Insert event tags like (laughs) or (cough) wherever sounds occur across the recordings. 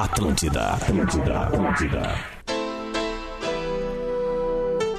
Atlântida, Atlântida, Atlântida.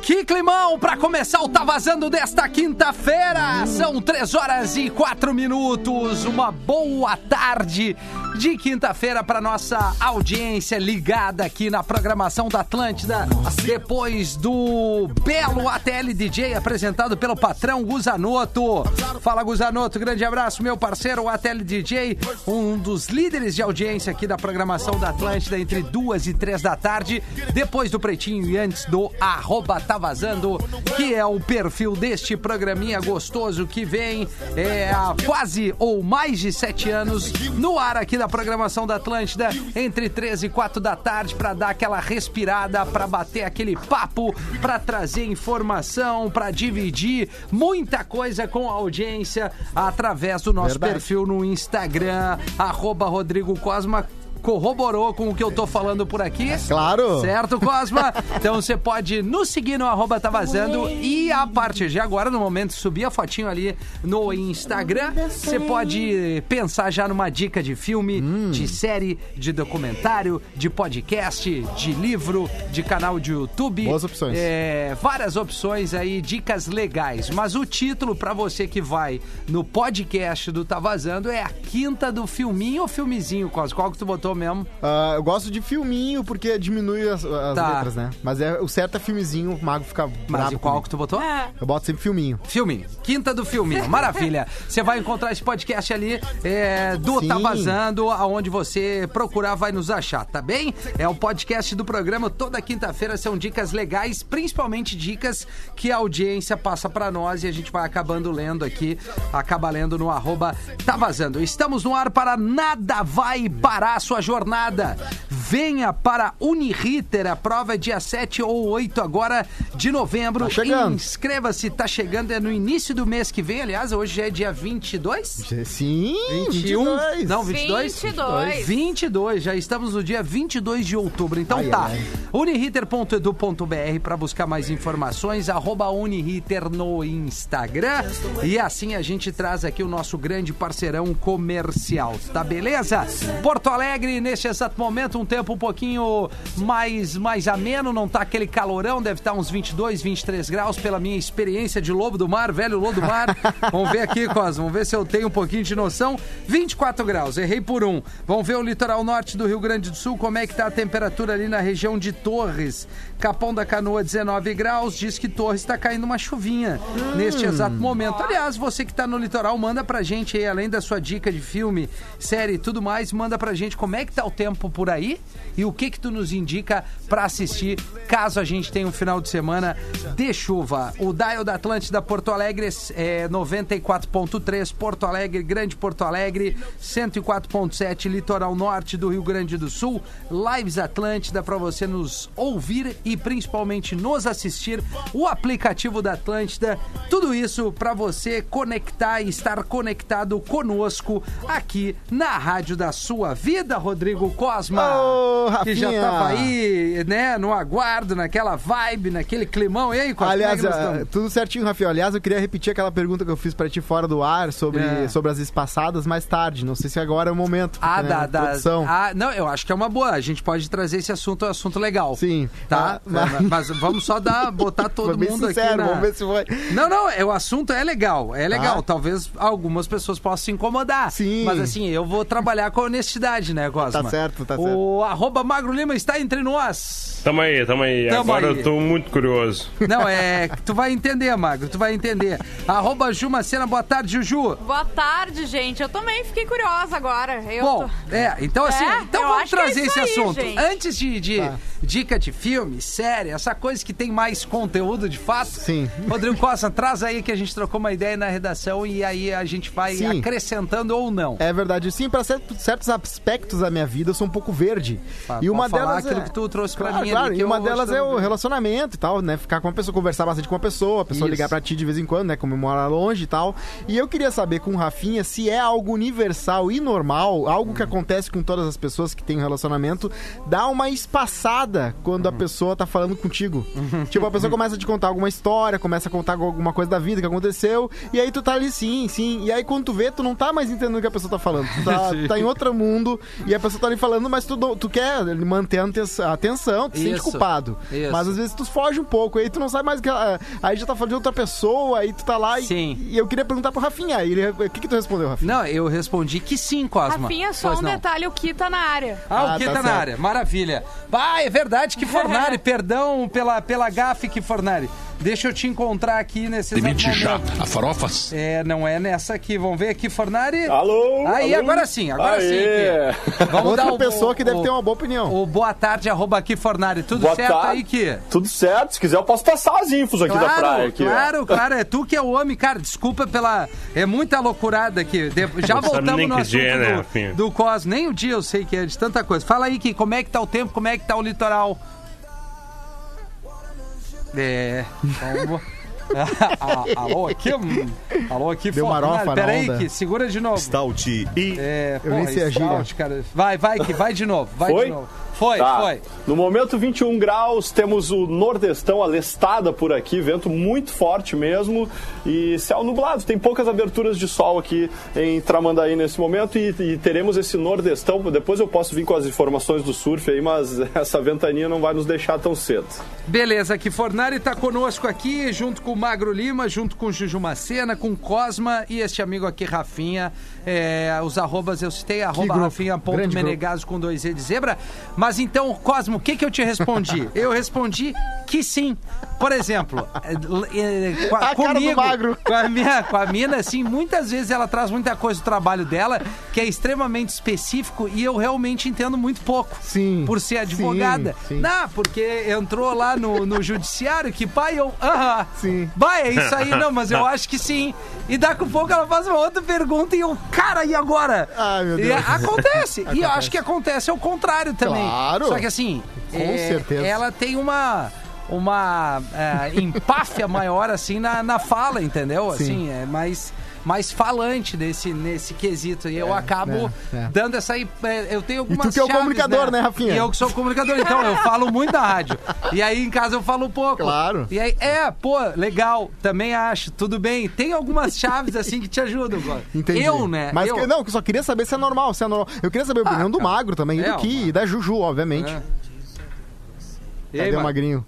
Que climão pra começar o Tá Vazando desta quinta-feira. São três horas e quatro minutos. Uma boa tarde de quinta-feira para nossa audiência ligada aqui na programação da Atlântida. Depois do belo ATL DJ apresentado pelo patrão Guzanoto. Fala Guzanoto, grande abraço, meu parceiro, o ATL DJ, um dos líderes de audiência aqui da programação da Atlântida entre duas e três da tarde, depois do Pretinho e antes do arroba Tá Vazando, que é o perfil deste programinha gostoso que vem é, há quase ou mais de sete anos no ar aqui da programação da Atlântida, entre 13 e 4 da tarde, para dar aquela respirada, para bater aquele papo, para trazer informação, para dividir muita coisa com a audiência através do nosso Verdade. perfil no Instagram, arroba Rodrigo Cosma. Corroborou com o que eu tô falando por aqui. Claro. Certo, Cosma? (laughs) Então você pode nos seguir no arroba tá vazando e a partir de agora, no momento, subir a fotinho ali no Instagram. Você pode pensar já numa dica de filme, Hum. de série, de documentário, de podcast, de livro, de canal de YouTube. Boas opções. É, várias opções aí, dicas legais. Mas o título pra você que vai no podcast do Tá Vazando é a quinta do filminho ou filmezinho, Cosma? Qual que tu botou mesmo? Ah, eu gosto de filminho porque diminui as, as Tá. letras, né? Mas é o certo é filmezinho, o mago fica Mas bravo qual comigo. que tu botou? Eu boto sempre filminho. Filminho, quinta do filminho, maravilha. Você vai encontrar esse podcast ali é, do Sim. Tá Vazando, aonde você procurar vai nos achar, tá bem? É o podcast do programa, toda quinta-feira são dicas legais, principalmente dicas que a audiência passa pra nós e a gente vai acabando lendo aqui, acaba lendo no arroba Tá Vazando. Estamos no ar para Nada Vai Parar a Jornada. Venha para Uniriter, a prova é dia 7 ou 8 agora de novembro. Tá chegando. Inscreva-se, tá chegando, é no início do mês que vem, aliás, hoje já é dia 22? Sim, 21? 22. Não, 22? 22. 22, já estamos no dia 22 de outubro. Então Ai, tá, ai. uniriter.edu.br para buscar mais informações, arroba Uniriter no Instagram. E assim a gente traz aqui o nosso grande parceirão comercial, tá beleza? Porto Alegre, neste exato momento, um tempo um pouquinho mais, mais ameno, não tá aquele calorão, deve estar uns 22, 23 graus pela minha experiência de lobo do mar, velho lobo do mar. (laughs) Vamos ver aqui, Cosmo, vamos ver se eu tenho um pouquinho de noção. 24 graus, errei por um. Vamos ver o litoral norte do Rio Grande do Sul, como é que tá a temperatura ali na região de Torres. Capão da Canoa, 19 graus, diz que Torres está caindo uma chuvinha neste exato momento. Aliás, você que tá no litoral, manda pra gente aí, além da sua dica de filme, série e tudo mais, manda pra gente como é que tá o tempo por aí e o que que tu nos indica pra assistir caso a gente tenha um final de semana de chuva. O Dial da Atlântida Porto Alegre é 94.3, Porto Alegre, Grande Porto Alegre, 104.7, Litoral Norte do Rio Grande do Sul, Lives Atlântida pra você nos ouvir e principalmente nos assistir, o aplicativo da Atlântida, tudo isso pra você conectar e estar conectado conosco aqui na rádio da sua vida, Rodrigo Cosma, Ô, que já Rafinha. tava aí, né, no aguardo, naquela vibe, naquele climão. E aí, Cosma, Aliás, é ah, estamos? tudo certinho, Rafael. Aliás, eu queria repetir aquela pergunta que eu fiz pra ti fora do ar sobre, É. sobre as espaçadas mais tarde. Não sei se agora é o momento. Ah, né, da, da, ah, não, eu acho que é uma boa. A gente pode trazer esse assunto, é um assunto legal. Sim. Tá? Ah, mas- mas... vamos só dar, botar (laughs) todo mundo sincero, aqui na... vamos ver se foi. Não, não, é, o assunto é legal, é legal. Tá. Talvez algumas pessoas possam se incomodar. Sim. Mas assim, eu vou trabalhar com honestidade, né, Cosma? Tá certo, tá O arroba Magro Lima está entre nós. Tamo aí, tamo aí. Tamo Agora aí. eu tô muito curioso. Não, é. Tu vai entender, Magro, tu vai entender. Arroba Jumacena, boa tarde, Juju. Boa tarde, gente. Eu também fiquei curiosa agora. Eu Bom, tô- é, então assim, É, então vamos é trazer isso esse aí, assunto. gente. Antes de, de Tá. dica de filme, série, essa coisa que tem mais conteúdo de fato. Sim. Rodrigo Costa, traz aí que a gente trocou uma ideia na redação e aí a gente vai Sim. acrescentando ou não. É verdade. Sim, pra certo- certos aspectos da minha vida eu sou um pouco verde. Fa- e uma delas aquilo é... que tu trouxe pra Claro, mim claro. e uma delas é o relacionamento e tal, né? Ficar com uma pessoa, conversar bastante com uma pessoa, a pessoa Isso. ligar pra ti de vez em quando, né? Como mora longe e tal. E eu queria saber com o Rafinha se é algo universal e normal, algo Hum. que acontece com todas as pessoas que têm um relacionamento, dar uma espaçada quando Hum. a pessoa tá falando contigo. (laughs) tipo, a pessoa começa a te contar alguma história, começa a contar alguma coisa da vida que aconteceu, e aí tu tá ali, sim, sim. E aí quando tu vê, tu não tá mais entendendo o que a pessoa tá falando. Tu tá, (laughs) tá em outro mundo, e a pessoa tá ali falando, mas tu, tu quer manter a atenção, tu se sente culpado. Isso. Mas às vezes tu foge um pouco, aí tu não sabe mais o que. ela- Aí já tá falando de outra pessoa, aí tu tá lá e, Sim. e eu queria perguntar pro Rafinha. Ele, o que, que tu respondeu, Rafinha? Não, eu respondi que sim, Cosma. Rafinha, só Pois um não. detalhe, o Ki tá na área. Ah, o Ah, que tá tá, na área. Maravilha. Ah, é verdade que Fornari. (laughs) Perdão pela, pela gafe que Fornari. Deixa eu te encontrar aqui nesse Limite chata. A farofas. É, não é nessa aqui. Vamos ver aqui, Fornari. Alô? Aí, alô? agora sim, agora Aê. sim. Ki. (laughs) Vamos Outra dar o- pessoa o- que deve o- ter uma boa opinião. O boa tarde, arroba aqui, Fornari. Tudo Boa certo tarde. aí, Ki? Tudo certo. Se quiser, eu posso passar as infos aqui da praia. Claro, Aqui, ó. claro, claro. É tu que é o homem. Cara, desculpa pela... É muita loucurada aqui. De- Já voltamos nem no que assunto dia é, né, do, do Cos. Nem o dia eu sei que é de tanta coisa. Fala aí, Ki, como é que tá o tempo? Como é que tá o litoral? É... (laughs) Alô aqui, alô aqui, Deu marofa na Pera aí, onda. que segura de novo. Stout e... É, Eu nem sei a gíria. stout, cara. Vai, vai, que vai de novo, vai Foi? de novo. Foi, Tá. foi. No momento 21 graus, temos o nordestão alestada por aqui, vento muito forte mesmo e céu nublado. Tem poucas aberturas de sol aqui em Tramandaí nesse momento e, e teremos esse nordestão. Depois eu posso vir com as informações do surf aí, mas (laughs) essa ventania não vai nos deixar tão cedo. Beleza, que Fornari tá conosco aqui, junto com o Magro Lima, junto com Juju Macena, com Cosma e este amigo aqui, Rafinha. É, os arrobas eu citei, arroba grupo, Rafinha ponto grande grupo. Menegaso com dois E de zebra. Mas então, Cosmo, o que que eu te respondi? eu respondi que sim. Por exemplo, é, é, com A comigo, com a minha, com a mina, assim, muitas vezes ela traz muita coisa do trabalho dela que é extremamente específico e eu realmente entendo muito pouco. Sim, Por ser advogada. sim, sim. Não, porque entrou lá no, no judiciário que pai, eu. Aham. Sim. Vai, é isso aí, não, mas eu (laughs) acho que sim. E daqui a pouco ela faz uma outra pergunta e eu, cara, e agora? Ai, meu E Deus. acontece. E eu acho que acontece ao contrário também. Claro. Só que assim, Com é, certeza. ela tem uma. Uma é, empáfia maior, assim, na, na fala, entendeu? Sim. Assim, é mais, mais falante nesse, nesse quesito. E eu acabo é, é. dando essa. é, Eu tenho algumas que é o chaves, comunicador, né, Rafinha? E eu que sou comunicador, então eu falo muito na rádio. E aí em casa eu falo pouco. Claro. E aí, é, pô, legal, também acho, tudo bem. Tem algumas chaves assim que te ajudam, agora. Entendi. Eu, né? Mas eu. que- não, só queria saber se é normal, se é normal. Eu queria saber a opinião do cara. Magro também, e É, do Ki, o- e da Juju, obviamente. É. E aí, Cadê o? Magrinho?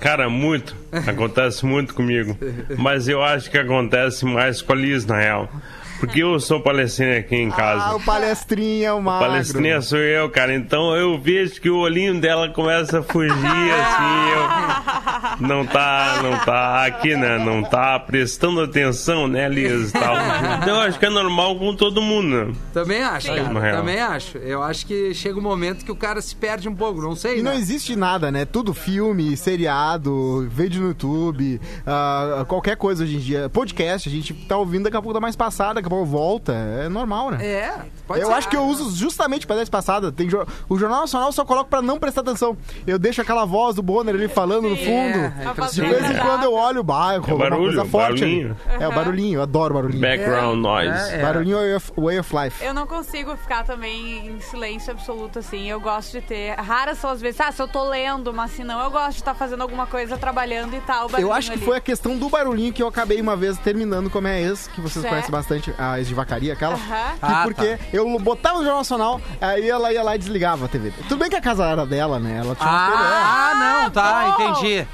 Cara, muito. Acontece muito comigo. (laughs) Mas eu acho que acontece mais com a Liz, na real. Porque eu sou palestrinha aqui em Ah, casa. o palestrinha, o Magro. Palestrinha sou eu, cara. Então eu vejo que o olhinho dela começa a fugir, assim. Eu... Não tá, não tá aqui, né? Não tá prestando atenção, né, Liz? Tal. Então eu acho que é normal com todo mundo, né? Também acho, cara. Também acho. Eu acho que chega um momento que o cara se perde um pouco, não sei. E não né? existe nada, né? Tudo filme, seriado, vídeo no YouTube, ah, qualquer coisa hoje em dia. Podcast, a gente tá ouvindo, daqui a pouco dá mais passada, daqui a pouco volta. É normal, né? É, pode eu ser. acho que eu uso justamente pra dar passada. Tem jo- o Jornal Nacional eu só coloco pra não prestar atenção. Eu deixo aquela voz do Bonner ali falando no Sim. fundo. É, é Pra De vez em quando eu olho o bairro, É uma barulho, coisa forte ali. barulhinho. É o barulhinho, eu adoro barulhinho. Background noise. É, é. Barulhinho é way of, way of life. Eu não consigo ficar também em silêncio absoluto, assim. Eu gosto de ter. Raras são as vezes. Ah, se eu tô lendo, mas se não, eu gosto de estar fazendo alguma coisa, trabalhando e tal. Eu acho que foi a questão do barulhinho que eu acabei uma vez terminando com a minha ex, que vocês Certo. conhecem bastante, a ex de vacaria, aquela. Aham. Que Ah, porque eu botava no Jornal Nacional, aí ela ia lá e desligava a TV. Tudo bem que a casa era dela, né? Ela tinha uma TV, Ah, não, tá, bom. entendi.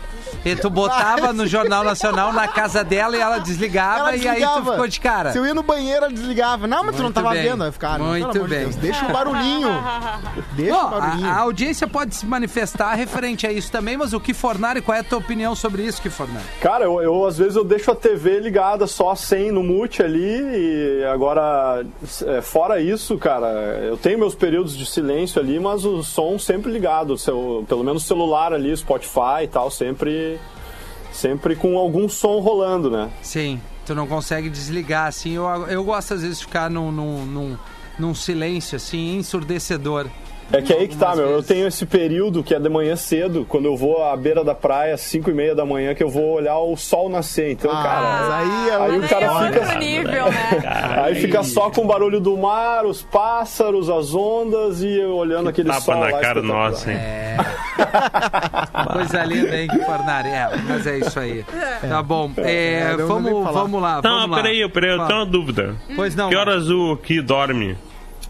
E tu botava no Jornal Nacional na casa dela e ela desligava, Ela e aí tu desligava. ficou de cara. Se eu ia no banheiro, ela desligava. Não, mas tu não Muito tava bem. vendo. Aí eu ficava, Muito amor de bem. Deus, deixa o barulhinho. (laughs) Deixa Bom, o barulhinho. a, a audiência pode se manifestar referente a isso também, mas o que Fornari, qual é a tua opinião sobre isso, que Fornari? Cara, eu, eu, às vezes eu deixo a TV ligada só sem no mute ali e agora é, fora isso, cara, eu tenho meus períodos de silêncio ali, mas o som sempre ligado, seu, pelo menos o celular ali, Spotify e tal, sempre sempre com algum som rolando, né? Sim, tu não consegue desligar, assim. Eu, eu gosto às vezes de ficar num, num, num, num silêncio, assim, ensurdecedor. É que aí que tá, meu. Eu vezes. tenho esse período que é de manhã cedo, quando eu vou à beira da praia, às 5 e meia da manhã, que eu vou olhar o sol nascer. Então, Ah, cara. mas aí é aí o cara é história. outro nível, né? (laughs) Aí fica só com o barulho do mar, os pássaros, as ondas e eu olhando aquele Tapa sol na lá cara nossa, hein? É. (laughs) Coisa linda, hein, que Fornari. É, mas é isso aí. Tá bom. É, É, eu não nem vamos, vamos lá. Não, vamos lá. peraí, peraí, eu tenho uma dúvida. Pois não. Que horas o que dorme?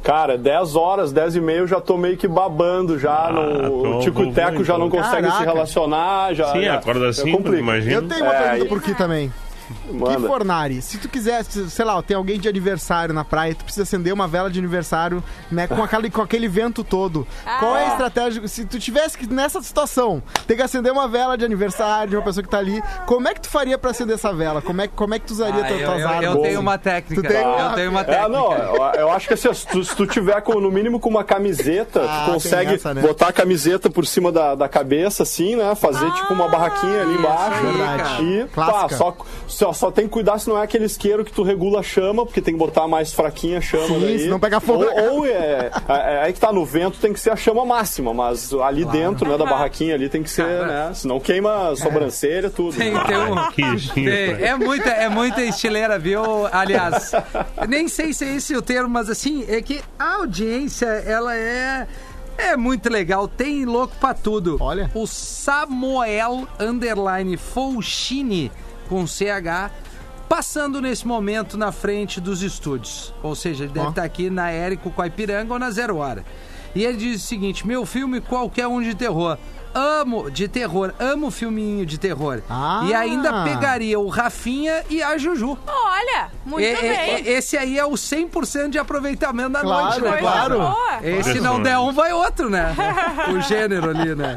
Cara, 10 horas, 10 e meia eu já tô meio que babando já. Ah, no, tô o Tico Teco vovô, já não então. consegue se Caraca. relacionar. Já, Sim, já, acorda assim, imagina. Eu tenho uma É, pergunta por aqui também. Que Manda. Fornari, se tu quisesse, sei lá, tem alguém de aniversário na praia, tu precisa acender uma vela de aniversário, né, com, aquele, com aquele vento todo. Qual é a estratégia? Se tu tivesse que, nessa situação, ter que acender uma vela de aniversário de uma pessoa que tá ali, como é que tu faria pra acender essa vela? Como é, como é que tu usaria Ah, tuas eu, eu- eu armas? tenho uma técnica. Tu tem uma- Eu tenho uma É, técnica. não, eu, eu acho que assim, se tu, se tu tiver com, no mínimo com uma camiseta, Ah, tu consegue essa, né? botar a camiseta por cima da, da cabeça, assim, né? Fazer tipo uma barraquinha ali embaixo. aí, Verdade. E pá, só, só, só tem que cuidar se não é aquele isqueiro que tu regula a chama, porque tem que botar mais fraquinha a chama Sim, daí. senão pega fogo Ou, ou é, é, é aí que tá no vento, tem que ser a chama máxima, mas ali dentro, né, da barraquinha ali tem que ser, Cara. né? Senão queima a sobrancelha, tudo. Tem, tem um... Tem, é muita, é muita estileira, viu? Aliás, nem sei se é esse o termo, mas assim, é que a audiência, ela é. É muito legal, tem louco pra tudo. Olha. O Samuel Underline Folchini com CH passando nesse momento na frente dos estúdios. Ou seja, ele deve estar aqui na Érico com a Ipiranga ou na Zero Hora. E ele diz o seguinte: meu filme qualquer um de terror. Amo de terror, amo filminho de terror. Ah. E ainda pegaria o Rafinha e a Juju. Olha, muito E- bem. e- esse aí é o 100% de aproveitamento da Claro, noite, né? Claro. boa. Esse não der um, vai outro, né? (laughs) o gênero ali, né?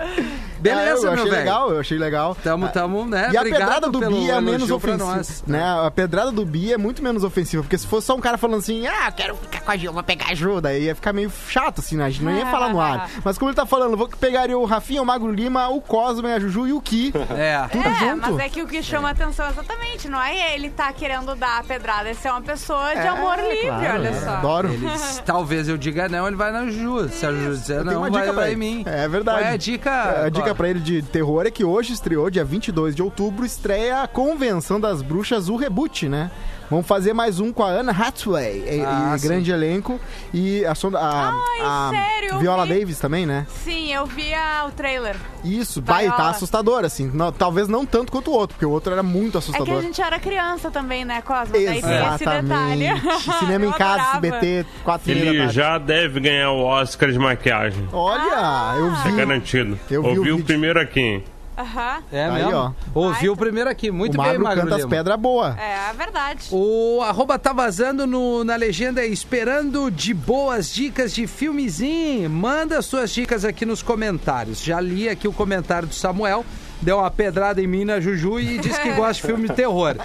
É, Beleza, eu meu achei velho. legal, eu achei legal. Tamo, tamo, né? E a Obrigado pedrada do pelo Bi é menos ofensiva. nós. Né? A pedrada do Bi é muito menos ofensiva. Porque se fosse só um cara falando assim, ah, quero ficar com a Ju, vou pegar a Ju, daí ia ficar meio chato, assim, né? A gente não ia (laughs) falar no ar. Mas como ele tá falando, vou pegaria o Rafinha, o Magro Lima, o Cosmo, a Juju e o Ki. (laughs) É. Tudo É, junto. mas é que o que chama atenção exatamente, não é ele tá querendo dar a pedrada, é ser uma pessoa de É, amor livre, claro, olha é, só. Adoro. Eles, (laughs) talvez eu diga não, ele vai na Juju. Se a Juju dizer Eu tenho não, uma vai, dica pra vai em mim. É verdade. Qual é a dica? A dica? Pra ele de terror é que hoje estreou, dia 22 de outubro, estreia a Convenção das Bruxas, o reboot, né? Vamos fazer mais um com a Anna Hathaway, e, Ah, e grande elenco. E a, Sonda- a, Ai, a sério, eu Viola vi. Davis também, né? Sim, eu vi a- o trailer. Isso, vai, tá assustador, assim. Não, talvez não tanto quanto o outro, porque o outro era muito É que assustador. a gente era criança também, né, Cosmo? Daí tem esse detalhe. Exatamente. (laughs) Cinema em Eu casa. SBT, 4 Ele já deve ganhar o Oscar de maquiagem. Olha, eu Tá vi. garantido. Eu vi o Ouviu o vídeo. primeiro aqui. Aham. É Aí, mesmo? ó. Ouviu o primeiro aqui. Muito o bem, Magro Magro canta as Lima. pedras boas. É, é verdade. O arroba tá vazando no- na legenda esperando de boas dicas de filmezinho. Manda suas dicas aqui nos comentários. Já li aqui o comentário do Samuel. Deu uma pedrada em mim na Juju e disse que gosta de filme de terror.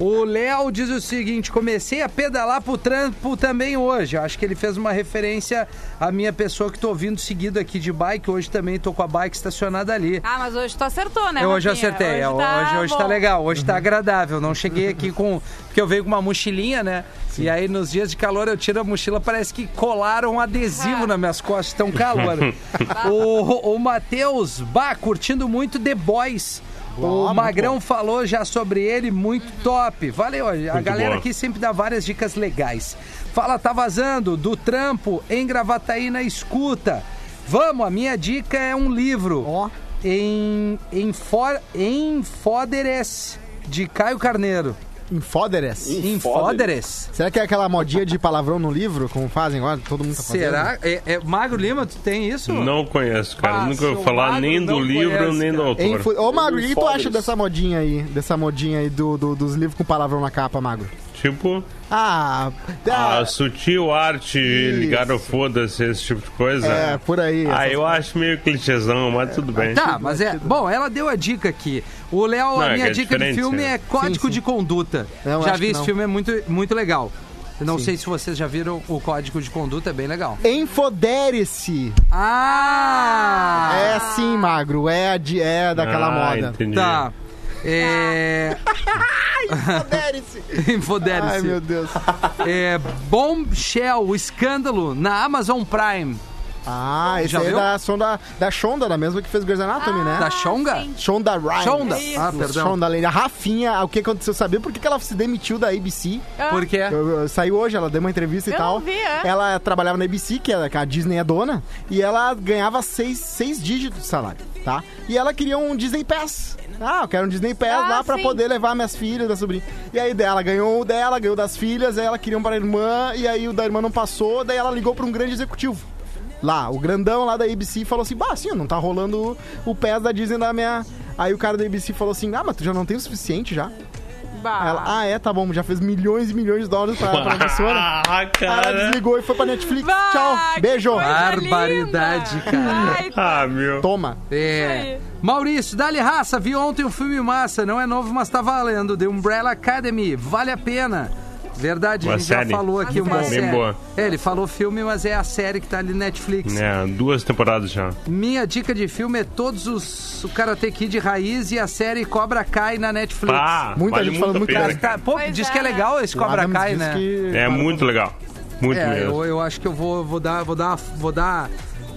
O Léo diz o seguinte: comecei a pedalar pro trampo também hoje. Acho que ele fez uma referência à minha pessoa que tô ouvindo seguido aqui de bike. Hoje também tô com a bike estacionada ali. Ah, mas hoje tu acertou, né, Eu hoje Rafinha? acertei. Hoje, tá hoje, hoje tá legal, hoje tá agradável. Não cheguei aqui com. Porque eu venho com uma mochilinha, né? E aí nos dias de calor eu tiro a mochila, parece que colaram um adesivo nas minhas costas, tão calor. (laughs) o o Matheus, bah, curtindo muito The Boys. O muito Magrão bom. falou já sobre ele, muito top. Valeu, a Muito galera boa. aqui sempre dá várias dicas legais. Fala, tá vazando, do trampo em Gravataí na escuta. Vamos, a minha dica é um livro Ó. em, em, for, em Foderes, de Caio Carneiro. Infoderes. Em Foderes? Será que é aquela modinha de palavrão no livro, como fazem agora? Todo mundo tá fazendo? Será? É, é- Magro Lima, tu tem isso? Não conheço, cara. Ah, Nunca ouvi falar magro nem do livro, conhece, nem do autor. Info... Ô, Magro, o que tu Infoderes. acha dessa modinha aí? Dessa modinha aí do, do- dos livros com palavrão na capa, Magro? Tipo, Ah, ah, a sutil arte ligada ao foda-se, esse tipo de coisa. é, por aí. Ah, eu acho meio clichêzão, mas tudo bem. Tá, mas é. Bom, ela deu a dica aqui. O Léo, a é minha é dica de filme né? é Código Sim, sim. de Conduta. Não, já vi esse não. filme, é muito, muito legal. Eu não Sim. sei se vocês já viram o Código de Conduta, é bem legal. Enfodere-se. Ah! É sim, Magro. É, a de, é daquela ah, moda. Entendi. Tá. É. Enfodere-se. Infodere-se. (laughs) Ai, meu Deus. É, Bombshell, o escândalo, na Amazon Prime. Ah, esse Já aí é viu? da, Sonda, da Shonda, da mesma que fez Grey's Anatomy, né? Da Shonga? sim. Shonda Rhimes. Shonda. Isso. Ah, perdão. Shonda Lane. A Rafinha, o que aconteceu? Sabia por que que ela se demitiu da ABC? Por quê? Eu- eu- saiu hoje, ela deu uma entrevista e Eu tal. não vi, é? Ela trabalhava na ABC, que, é, que a Disney é dona, e ela ganhava seis, seis dígitos de salário. tá? E ela queria um Disney Pass. Ah, eu quero um Disney Pass Ah, lá pra sim. poder levar minhas filhas, da sobrinha. E aí dela ganhou o dela, ganhou das filhas, aí ela queria um pra irmã, e aí o da irmã não passou, daí ela ligou pra um grande executivo. Lá, o grandão lá da ABC falou assim: Bah, assim, não tá rolando o, PES da Disney da minha. Aí o cara da ABC falou assim: Ah, mas tu já não tem o suficiente já? Aí ela, ah, é, tá bom, já fez milhões e milhões de dólares pra, pra (laughs) emissora. Ah, Aí Ela cara. desligou e foi pra Netflix. Bah, Tchau, beijo. Barbaridade, cara. Ai, Ah, meu. Toma. É. Maurício, dá-lhe raça, vi ontem um filme massa, não é novo, mas tá valendo. The Umbrella Academy, vale a pena. Verdade, Uma a gente série. já falou aqui Uma série. boa. É, ele falou filme, mas é a série que tá ali Netflix. É, duas temporadas já. Minha dica de filme é todos os o Karate Kid raiz e a série Cobra Kai na Netflix. Pá, Muita vale gente falando muito pena. Tá, pô, Pois diz é, que é legal esse Cobra Adams Kai, né? que- É muito legal. Muito É, mesmo. eu, eu acho que eu vou, vou dar, vou dar, vou dar,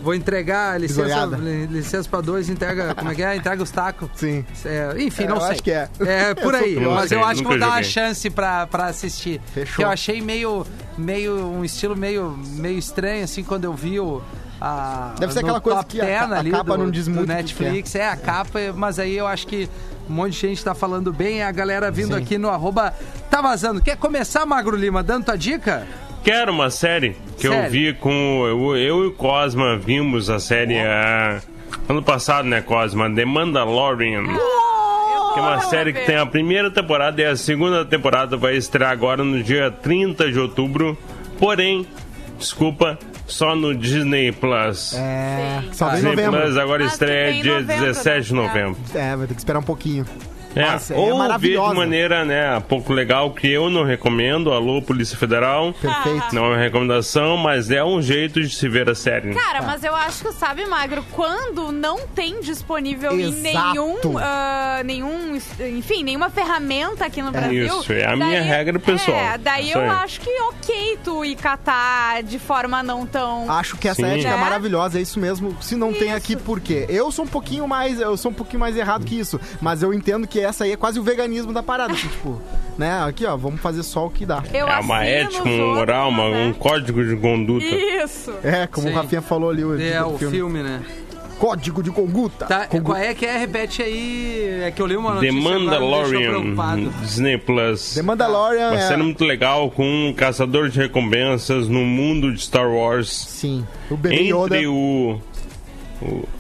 vou entregar licença, licença pra dois, entrega, como é que é? Entrega os tacos. Sim. É, enfim, É, não eu sei. acho que é. É (laughs) por Eu aí, mas eu acho que vou dar uma chance pra, pra assistir. Fechou. Que eu achei meio, meio um estilo meio, meio estranho assim quando eu vi o a Deve ser aquela coisa que a 10 ca- a ali capa do, não diz do muito Netflix, é a capa, mas aí eu acho que um monte de gente tá falando bem, a galera vindo Sim. aqui no arroba tá vazando. Quer começar, Magro Lima, dando tua dica? Quero uma série que Série. eu vi com. Eu, eu e o Cosma vimos a série ah, ano passado, né, Cosma? The Mandalorian. Que é uma série que tem a primeira temporada e a segunda temporada vai estrear agora no dia 30 de outubro. Porém, desculpa, só no Disney Plus. É. Sim. Só Disney novembro. Plus agora Mas estreia dia novembro, 17 de né? novembro. É, vai ter que esperar um pouquinho. É, Nossa, é ou ver maravilhosa. de maneira, né, pouco legal que eu não recomendo. Alô, Polícia Federal. Perfeito. Não é uma recomendação, mas é um jeito de se ver a série. Cara, mas eu acho que, sabe, Magro, quando não tem disponível em Exato. nenhum, ah, nenhum, enfim, nenhuma ferramenta aqui no Brasil. Isso, é a minha regra pessoal. É, daí Isso eu aí. acho que ok tu ir catar de forma não tão... Acho que essa Sim. ética é Né? maravilhosa, é isso mesmo. Se não tem aqui, por quê? Eu sou um pouquinho mais, eu sou um pouquinho mais errado que isso, mas eu entendo que essa aí é quase o veganismo da parada, assim, (laughs) tipo, né? Aqui, ó, vamos fazer só o que dá. Eu é uma ética, um outros, moral, uma- né? um código de conduta. Isso. É, como Sim. o Rafinha falou ali, o, É, o filme, né? Código de conduta. Tá, Conduta. qual é que é? Repete aí. É que eu li uma The notícia deixou Mandalorian, preocupado. Disney Plus. The Mandalorian Uma é... série muito legal com um caçador de recompensas no mundo de Star Wars. Sim, o bebê Yoda. Entre o. o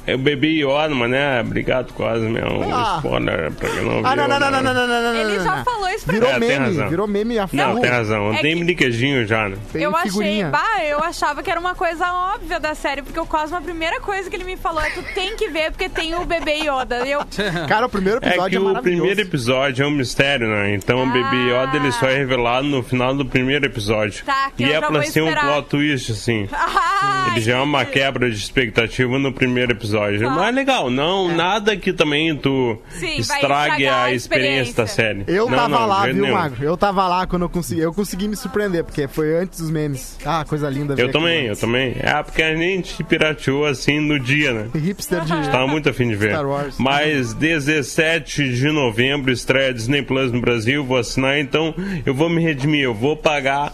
é o bebê Yoda, mas né? Obrigado, quase, meu. Ah. Spoiler pra quem não viu. Ah, não, não, não, né? não, não, não, não, não, Ele não, já não. falou isso pra Virou É, meme, virou meme a Não, tem razão. É tem que- brinquedinho já, né? Tem eu figurinha. achei, bah, eu achava que era uma coisa óbvia da série, porque o Cosmo, a primeira coisa que ele me falou é tu tem que ver porque tem o bebê Yoda. Eu, (laughs) Cara, o primeiro É episódio que é, o primeiro episódio é um mistério, né? Então o Baby Ah. Yoda ele só é revelado no final do primeiro episódio. Tá, que e eu é já pra vou ser um esperar. plot twist, assim. (laughs) Ah, Ele já é uma quebra de expectativa no primeiro episódio. Tá. Mas é legal, não, nada que também tu Sim, estrague a a experiência da série. Eu não, tava não, lá, viu, nenhum. Magro? Eu tava lá quando eu consegui. Eu consegui me surpreender, porque foi antes dos memes. Ah, coisa linda. Eu também, eu também. É porque a gente pirateou assim no dia, né? Hipster de. Tava muito afim de ver. Star Wars. Mas 17 de novembro estreia Disney Plus no Brasil, vou assinar, então eu vou me redimir, eu vou pagar.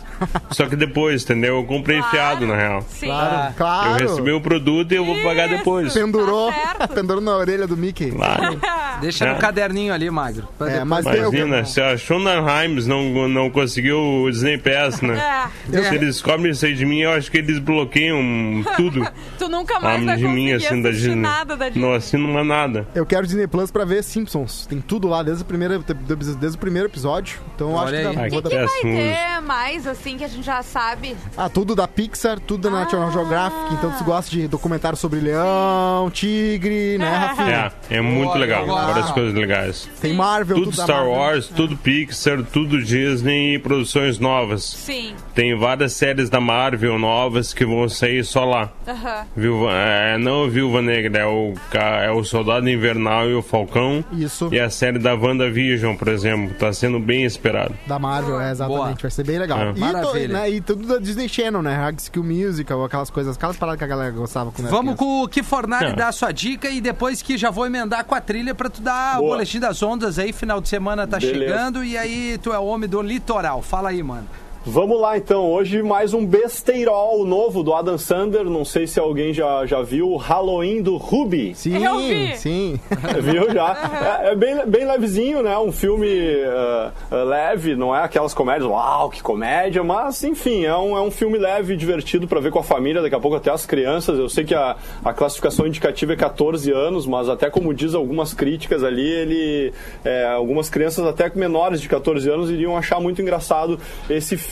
Só que depois, entendeu? Eu comprei (laughs) Claro. fiado, na real. Sim. Claro, claro. Eu recebi o produto e eu vou pagar Isso. Depois. Pendurou, Tá pendurou na orelha do Mickey. Claro. Deixa no É. caderninho ali, Magro. É, mas Imagina, se a Shonda Rhimes não, não conseguiu o Disney Pass, né? É. Se eles cobrem isso aí de mim, eu acho que eles bloqueiam (laughs) tudo Tu nunca ah, mais vai de mim, assim, da Disney. nada da Disney. Não assino mais nada. Eu quero Disney Plus pra ver Simpsons. Tem tudo lá desde o primeiro, desde o primeiro episódio. Então eu acho Olha que aí. dá, que dar- Vai ter mais, assim, que a gente já sabe. Ah, tudo da Pixar, tudo da National Ah. Geographic. Então se gosta de documentário sobre leão, tigre, né, (laughs) Rafinha? É, é muito Boa, legal. boa. Várias coisas legais. Tem Marvel, Tudo da Star Marvel. Wars, tudo Pixar, tudo Disney e produções novas. Sim. Tem várias séries da Marvel novas que vão sair só lá. Aham. Viúva, é, não a Viúva Negra, é o, ca- é o Soldado Invernal e o Falcão. Isso, E a série da WandaVision, por exemplo, tá sendo bem esperado. da Marvel, é, exatamente. Boa. Vai ser bem legal. É. E, to- Maravilha. né, e tudo da Disney Channel, né? High School Musical, aquelas coisas, aquelas paradas que a galera gostava quando era Vamos criança. com o que Fornari Não. dar a sua dica e depois que já vou emendar com a trilha pra tu dar o Boa. boletim das ondas aí, final de semana tá Beleza. chegando e aí tu é homem do litoral. Fala aí, mano. Vamos lá então, hoje mais um besteirol novo do Adam Sandler. Não sei se alguém já, já viu o Halloween do Ruby. Sim, Eu vi. sim. (laughs) Viu já? É, é bem, bem levezinho, né? Um filme ah, leve, não é aquelas comédias, uau, que comédia, mas enfim, é um, é um filme leve, divertido pra ver com a família, daqui a pouco até as crianças. Eu sei que a, a classificação indicativa é 14 anos, mas até como diz algumas críticas ali, ele. é, algumas crianças até menores de 14 anos iriam achar muito engraçado esse filme.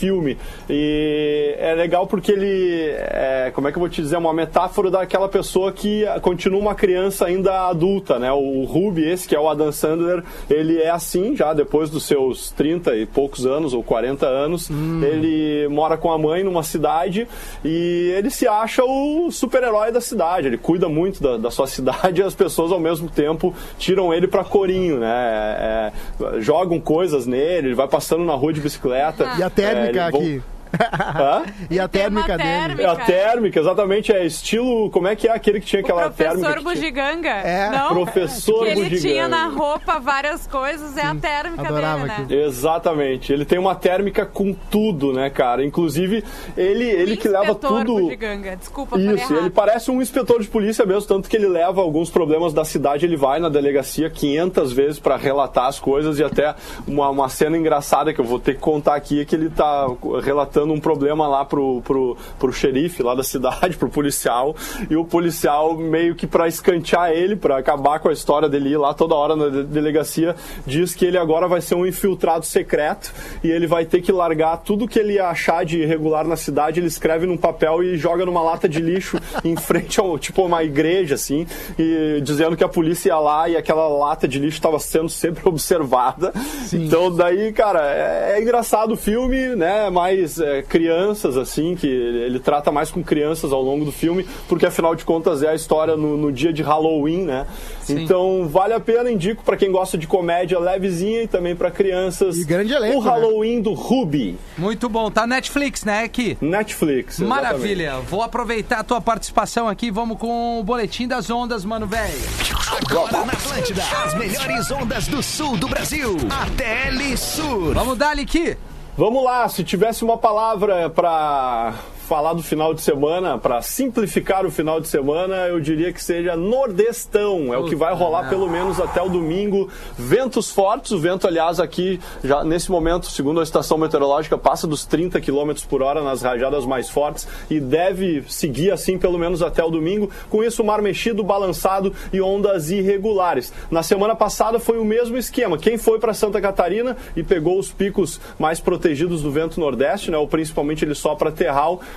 E é legal porque ele. É, como é que eu vou te dizer? É uma metáfora daquela pessoa que continua uma criança ainda adulta, né? O Ruby, esse que é o Adam Sandler, ele é assim já depois dos seus 30 e poucos anos, ou 40 anos. Ele mora com a mãe numa cidade e ele se acha o super-herói da cidade. Ele cuida muito da, da sua cidade e as pessoas ao mesmo tempo tiram ele pra corinho, né? É, é, jogam coisas nele, ele vai passando na rua de bicicleta. E a térmica É, vão- aqui. (laughs) E a térmica dele. É a térmica. térmica, exatamente. É estilo. Como é que é aquele que tinha O aquela térmica? professor que tinha- Bugiganga. É. Não? Professor que ele Bugiganga. tinha na roupa várias coisas, é a térmica adorava dele, né? Exatamente. Ele tem uma térmica com tudo, né, cara? Inclusive, ele, ele que leva Inspetor tudo. Bugiganga. Desculpa, Isso, ele parece um inspetor de polícia mesmo, tanto que ele leva alguns problemas da cidade, ele vai na delegacia 500 vezes pra relatar as coisas e até uma, uma cena engraçada que eu vou ter que contar aqui é que ele tá relatando um problema lá pro, pro, pro xerife lá da cidade, (laughs) pro policial, e o policial meio que pra escantear ele, pra acabar com a história dele ir lá toda hora na de- delegacia, diz que ele agora vai ser um infiltrado secreto e ele vai ter que largar tudo que ele achar de irregular na cidade, ele escreve num papel e joga numa lata de lixo (laughs) em frente ao tipo uma igreja assim, e dizendo que a polícia ia lá e aquela lata de lixo estava sendo sempre (laughs) observada. Então daí, cara, é, é engraçado o filme, né? Mais é, crianças assim, que ele, ele trata mais com crianças ao longo do filme, porque afinal de contas é a história no, no dia de Halloween, né? Então vale a pena, indico pra quem gosta de comédia levezinha e também pra crianças. E grande elenco, O né? Halloween do Ruby, Muito bom. Tá Netflix, né, aqui? Netflix. exatamente. Maravilha. Vou aproveitar a tua participação aqui. Vamos com o boletim das ondas, mano, velho. Agora na Atlântida, as melhores ondas do sul do Brasil. ATL Sur. Vamos dar aqui. Vamos lá, se tivesse uma palavra pra falar do final de semana, pra simplificar o final de semana, eu diria que seja nordestão. É o que vai rolar pelo menos até o domingo. Ventos fortes, o vento, aliás, aqui, já nesse momento, segundo a estação meteorológica, passa dos 30 km por hora nas rajadas mais fortes e deve seguir assim pelo menos até o domingo. Com isso, mar mexido, balançado e ondas irregulares. Na semana passada foi o mesmo esquema. Quem foi para Santa Catarina e pegou os picos mais protegidos do vento nordeste, né, ou principalmente ele só para terral,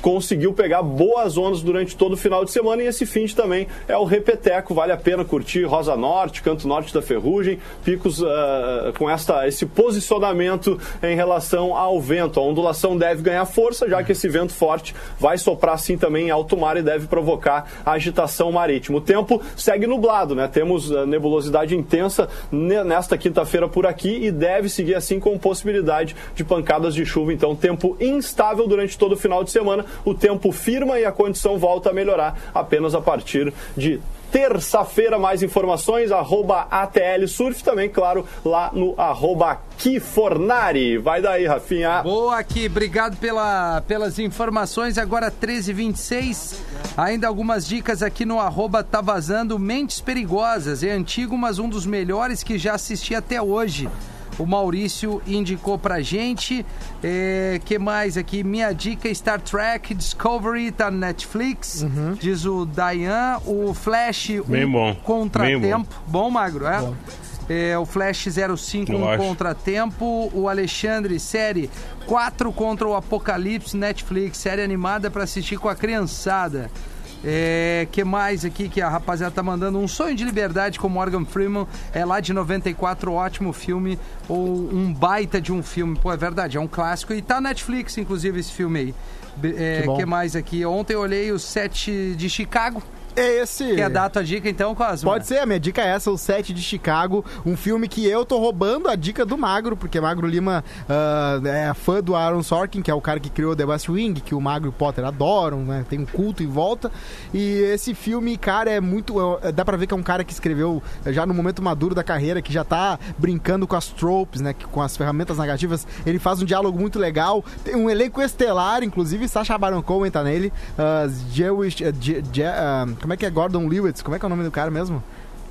conseguiu pegar boas ondas durante todo o final de semana e esse fim de também é o repeteco. Vale a pena curtir Rosa Norte, Canto Norte da Ferrugem, picos ah, com esta, esse posicionamento em relação ao vento. A ondulação deve ganhar força, já que esse vento forte vai soprar assim também em alto mar e deve provocar agitação marítima. O tempo segue nublado, né? Temos ah, nebulosidade intensa ne- nesta quinta-feira por aqui e deve seguir assim com possibilidade de pancadas de chuva. Então, tempo instável durante todo o final de semana. O tempo firma e a condição volta a melhorar apenas a partir de terça-feira. Mais informações, arroba ATL Surf, também, claro, lá no arroba Kifornari. Vai daí, Rafinha. Boa aqui, obrigado pela, pelas informações. Agora 13h26. Ainda algumas dicas aqui no arroba tá vazando Mentes Perigosas. É antigo, mas um dos melhores que já assisti até hoje. O Maurício indicou pra gente. É, que mais aqui? Minha dica Star Trek Discovery tá no Netflix. Diz o Dayan. O Flash Bem um bom, Contratempo. Bom, Magro, é? É, o Flash 05 Eu um contratempo. O Alexandre, série 4 contra o Apocalipse, Netflix, série animada pra assistir com a criançada. É, que mais aqui que a rapaziada tá mandando? Um Sonho de Liberdade com Morgan Freeman. É lá de 94, ótimo filme. Ou um baita de um filme. Pô, é verdade, é um clássico. E tá na Netflix, inclusive, esse filme aí. É, Que que mais aqui? Ontem eu olhei o set de Chicago. É esse. Quer dar a tua dica então, Cosmo? Pode ser, a minha dica é essa, o Sete de Chicago, um filme que eu tô roubando a dica do Magro, porque Magro Lima ah, é fã do Aaron Sorkin, que é o cara que criou The West Wing, que o Magro e o Potter adoram, né? Tem um culto em volta. E esse filme, cara, é muito. é- dá pra ver que é um cara que escreveu já no momento maduro da carreira, que já tá brincando com as tropes, né? Com as ferramentas negativas. Ele faz um diálogo muito legal. Tem um elenco estelar, inclusive, Sacha Baron Cohen tá nele. Uh, Jewish, uh, Je- Je- ah, como é que é? Gordon Lewis. Como é que é o nome do cara mesmo?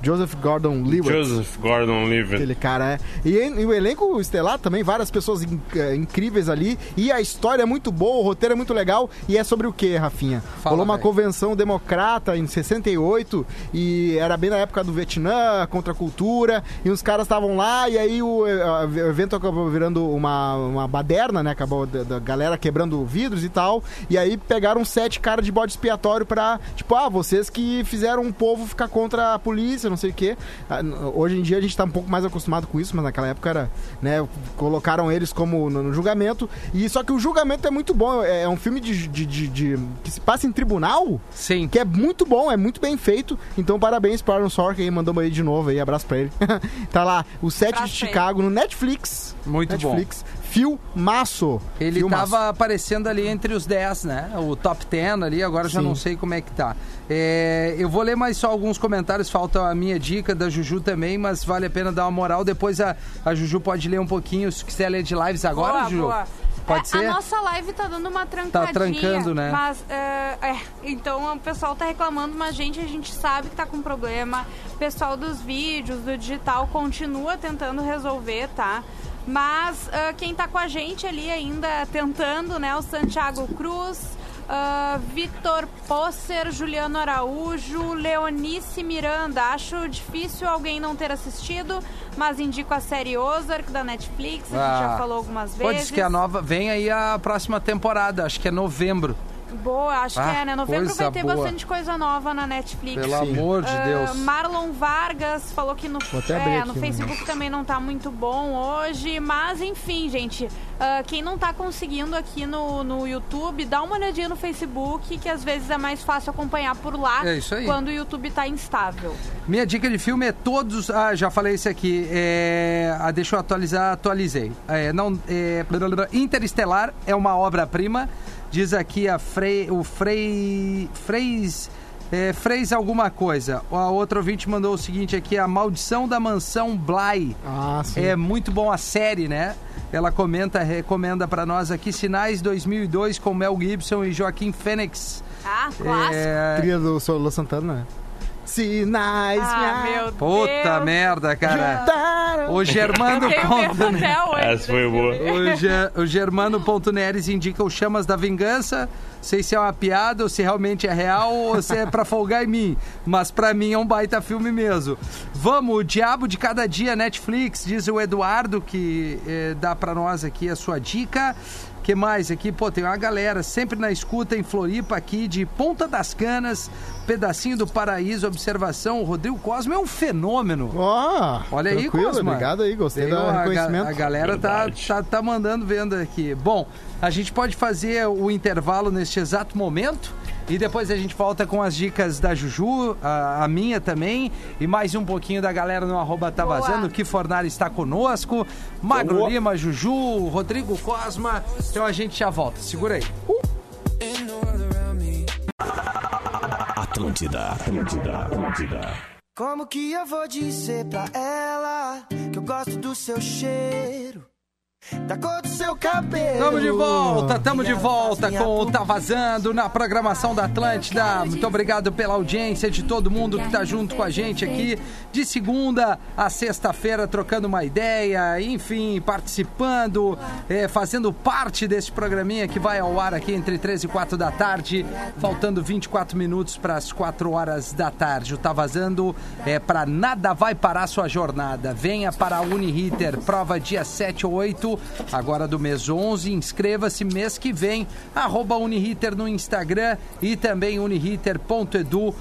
Joseph Gordon Lewis. Joseph Gordon-Levitt. Aquele cara é. E, e o elenco estelar também, várias pessoas in- eh, incríveis ali. E a história é muito boa, o roteiro é muito legal. E é sobre o que, Rafinha? Fala, Rolou uma velho. convenção democrata em 68 e era bem na época do Vietnã, contra a cultura. E os caras estavam lá e aí o, eh, o evento acabou virando uma, uma baderna, né? Acabou da, da galera quebrando vidros e tal. E aí pegaram sete caras de bode expiatório pra, tipo, ah, vocês que fizeram o povo ficar contra a polícia, não sei o quê. Ah, Hoje em dia a gente tá um pouco mais acostumado com isso, mas naquela época era, né, colocaram eles como no, no julgamento. E só que o julgamento é muito bom, é, é um filme de, de- de- de- que se passa em tribunal, Sim. que é muito bom, é muito bem feito. Então parabéns pro Aaron Sorkin aí, mandamos aí de novo aí, abraço pra ele. (laughs) tá lá, o 7 de. Chicago no Netflix. Muito Netflix. Filmaço. Ele Filmaço. tava aparecendo ali entre os 10, né? O top 10 ali, agora já Sim. não sei como é que tá. É, eu vou ler mais só alguns comentários, falta a minha dica da Juju também, mas vale a pena dar uma moral. Depois a, a Juju pode ler um pouquinho, se quiser ler de lives agora, boa, Juju. boa. Pode É, ser? A nossa live tá dando uma trancadinha. trancando, né? Mas, é, é, então o pessoal tá reclamando, mas gente, a gente sabe que tá com problema. O pessoal dos vídeos, do digital, continua tentando resolver, tá? Mas ah, quem tá com a gente ali ainda tentando, né? O Santiago Cruz, ah, Vitor Posser, Juliano Araújo, Leonice Miranda. Acho difícil alguém não ter assistido, mas indico a série Ozark da Netflix, a gente Ah. já falou algumas vezes. diz que a nova. Vem aí a próxima temporada, acho que é novembro. Boa, acho Ah, que é, né? Novembro vai ter boa. bastante coisa nova na Netflix. Pelo Sim. amor de Ah, Deus. Marlon Vargas falou que no, é, aqui no Facebook também não tá muito bom hoje. Mas enfim, gente. ah, quem não tá conseguindo aqui no, no YouTube, dá uma olhadinha no Facebook, que às vezes é mais fácil acompanhar por lá É isso aí. quando o YouTube tá instável. Minha dica de filme é todos. Ah, já falei isso aqui. É, ah, deixa eu atualizar, atualizei. É, não, é. Interestelar é uma obra-prima. Diz aqui a Frei, o Frei. Freis. É, Freis alguma coisa. A outra ouvinte mandou o seguinte aqui: A Maldição da Mansão Bly. Ah, sim. É muito bom a série, né? Ela comenta, recomenda pra nós aqui Sinais 2002 com Mel Gibson e Joaquim Fênix. Ah, clássico. É, Trilha do Solo Santana, né? Sinais ah, me meu puta Deus. merda, cara. O Germano né? até hoje. Essa foi boa. O, Ge- o Germano.neres indica o Chamas da Vingança. Sei se é uma piada ou se realmente é real ou se é pra folgar em mim. Mas pra mim é um baita filme mesmo. Vamos, o Diabo de Cada Dia, Netflix, diz o Eduardo, que eh, dá pra nós aqui a sua dica. que mais aqui? Pô, tem uma galera sempre na escuta em Floripa aqui, de Ponta das Canas, pedacinho do Paraíso, observação. O Rodrigo Cosmo é um fenômeno. Ó, Olha aí, tranquilo, Cosma. Obrigado aí, gostei do a, reconhecimento. a galera tá, Verdade. tá, tá mandando vendo aqui. Bom, a gente pode fazer o intervalo neste exato momento e depois a gente volta com as dicas da Juju, a, a minha também, e mais um pouquinho da galera no arroba tá vazando. Que Fornari está conosco, Magro Boa. Lima, Juju, Rodrigo Cosma. Então a gente já volta. Segura aí. Atlântida, Atlântida, Atlântida. Como que eu vou dizer pra ela que eu gosto do seu cheiro, da cor do seu cabelo? Tamo de volta, tamo de volta com o Tá Vazando na programação da Atlântida. Muito obrigado pela audiência de todo mundo que tá junto com a gente aqui de segunda a sexta-feira, trocando uma ideia, enfim, participando, eh, fazendo parte desse programinha que vai ao ar aqui entre 3 e 4 da tarde, faltando 24 minutos para as 4 horas da tarde. O Tá Vazando é para nada vai parar sua jornada. Venha para a Uniriter, prova dia 7 ou 8, agora do mês 11. Inscreva-se mês que vem, arroba Uniriter no Instagram e também uniriter.edu.br.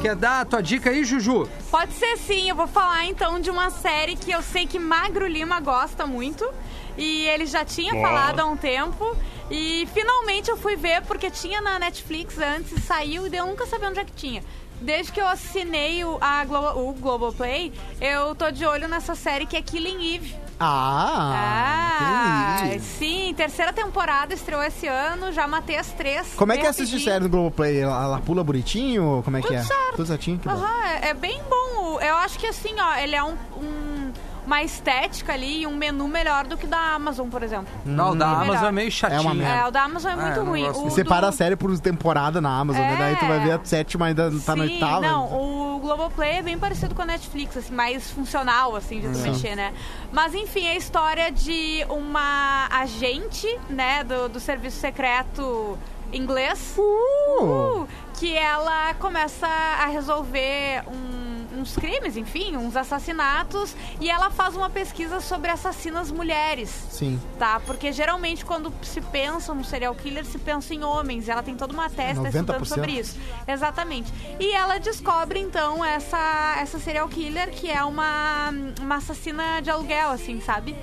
Quer dar a tua dica aí, Juju? Pode ser sim, eu vou falar então de uma série que eu sei que Magro Lima gosta muito. E ele já tinha Nossa. falado há um tempo. E finalmente eu fui ver, porque tinha na Netflix antes, saiu e eu nunca sabia onde é que tinha. Desde que eu assinei o, a Glo o Globoplay, eu tô de olho nessa série que é Killing Eve. Ah, Ah, sim, terceira temporada estreou esse ano, já matei as três. Como é que assiste rapidinho. série no Globoplay? Ela, ela pula bonitinho? Como é que Tudo é? certo. Tudo certinho? Que. Aham, é, é bem bom. Eu acho que assim, ó, ele é um, um- uma estética ali e um menu melhor do que da Amazon, por exemplo. Não, o da Melhor. Amazon é meio chatinho. É uma merda. É, o da Amazon é Ah, muito ruim. gosto O do- separa a série por temporada na Amazon, né? É. Daí tu vai ver a sétima ainda tá na Sim, oitava. não, o Globoplay é bem parecido com a Netflix, assim, mais funcional, assim, de tu mexer, né? Mas, enfim, é a história de uma agente, né, do, do serviço secreto inglês, uh, que ela começa a resolver um- uns crimes, enfim, uns assassinatos, e ela faz uma pesquisa sobre assassinas mulheres Sim. tá? Porque geralmente quando se pensa no serial killer, se pensa em homens. Ela tem toda uma testa 90%. estudando sobre isso. Exatamente. E ela descobre, então, essa, essa serial killer que é uma, uma assassina de aluguel, assim, sabe?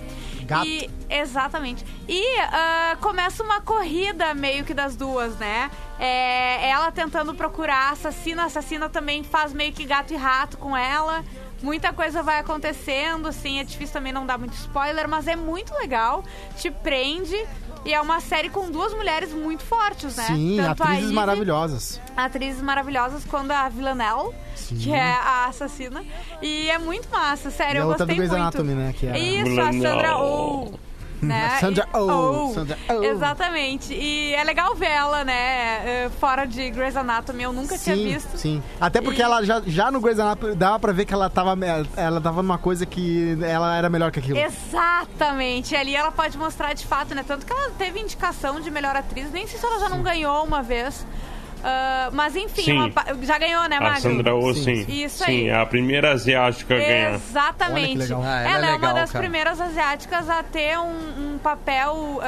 Gato. E, exatamente. E ah, começa uma corrida meio que das duas, né? É, ela tentando procurar assassina, assassina também faz meio que gato e rato com ela. Muita coisa vai acontecendo, assim, é difícil também não dar muito spoiler, mas é muito legal, te prende. E é uma série com duas mulheres muito fortes, né? Sim, Tanto a atrizes maravilhosas. atrizes maravilhosas quando a Villanelle, que é a assassina. E é muito massa, sério, E a eu outra do gostei Grey's muito. Anatomy, né, que é Isso, a. Sandra Oh. (laughs) Né? Sandra E- Oh, Sandra Oh. Exatamente. E é legal ver ela, né, eh, fora de Grey's Anatomy. Eu nunca tinha Sim, visto. sim. Até porque E- ela já, já no Grey's Anatomy dava pra ver que ela tava, ela tava numa coisa que ela era melhor que aquilo. Exatamente. Ali ela pode mostrar de fato, né? Tanto que ela teve indicação de melhor atriz. Nem sei se ela já não ganhou uma vez. Ah, mas enfim, Sim. uma pa- já ganhou, né, A Magro? Sandra Oh, Sim. sim. Isso sim, aí. é a primeira asiática a ganhar. Olha Exatamente. que legal. Ah, ela ela é é, legal, uma das cara. primeiras asiáticas a ter um, um papel